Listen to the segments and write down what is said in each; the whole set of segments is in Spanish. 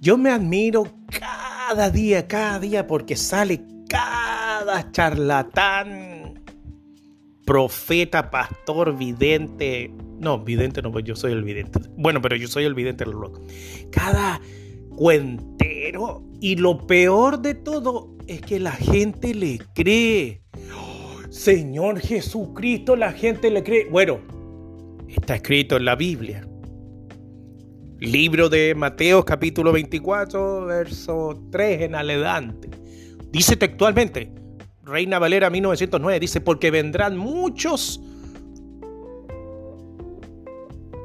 Yo me admiro cada día, cada día, porque sale cada charlatán, profeta, pastor, vidente. No, vidente no, pues yo soy el vidente. Bueno, pero yo soy el vidente del rock. Cada cuentero. Y lo peor de todo es que la gente le cree. Señor Jesucristo, la gente le cree. Bueno, está escrito en la Biblia. Libro de Mateo capítulo 24, verso 3 en adelante. Dice textualmente, Reina Valera 1909, dice, porque vendrán muchos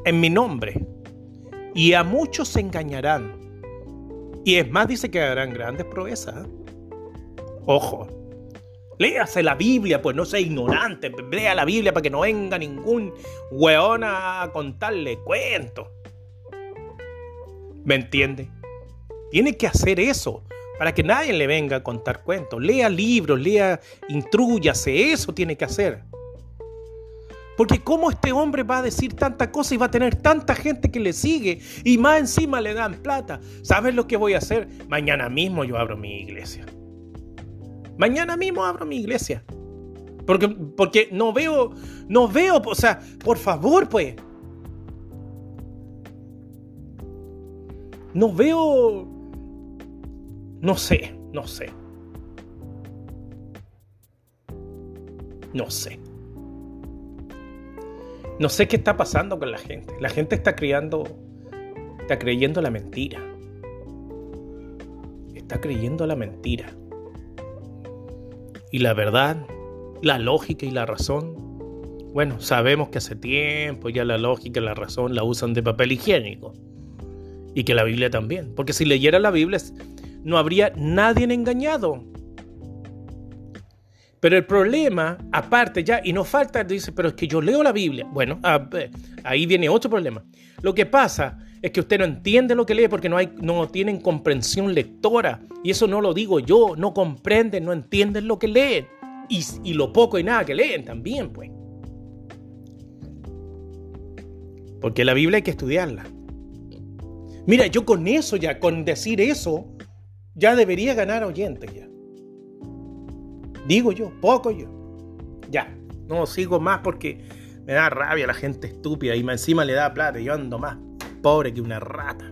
en mi nombre y a muchos se engañarán. Y es más, dice que harán grandes proezas. Ojo, léase la Biblia, pues no sea ignorante. Lea la Biblia para que no venga ningún weón a contarle cuentos. ¿Me entiende? Tiene que hacer eso para que nadie le venga a contar cuentos. Lea libros, lea, intrúyase, eso tiene que hacer. Porque cómo este hombre va a decir tanta cosa y va a tener tanta gente que le sigue y más encima le dan plata. ¿Sabes lo que voy a hacer? Mañana mismo yo abro mi iglesia. Mañana mismo abro mi iglesia. Porque, porque no veo, no veo, o sea, por favor, pues. No veo, no sé, no sé. No sé. No sé qué está pasando con la gente. La gente está criando, está creyendo la mentira. Está creyendo la mentira. Y la verdad, la lógica y la razón, bueno, sabemos que hace tiempo ya la lógica y la razón la usan de papel higiénico. Y que la Biblia también. Porque si leyera la Biblia no habría nadie engañado. Pero el problema, aparte ya, y no falta, dice, pero es que yo leo la Biblia. Bueno, ahí viene otro problema. Lo que pasa es que usted no entiende lo que lee porque no, hay, no tienen comprensión lectora. Y eso no lo digo yo, no comprenden, no entienden lo que leen. Y, y lo poco y nada que leen también, pues. Porque la Biblia hay que estudiarla. Mira, yo con eso ya, con decir eso, ya debería ganar oyentes ya. Digo yo, poco yo. Ya, no sigo más porque me da rabia la gente estúpida y encima le da plata. Yo ando más pobre que una rata.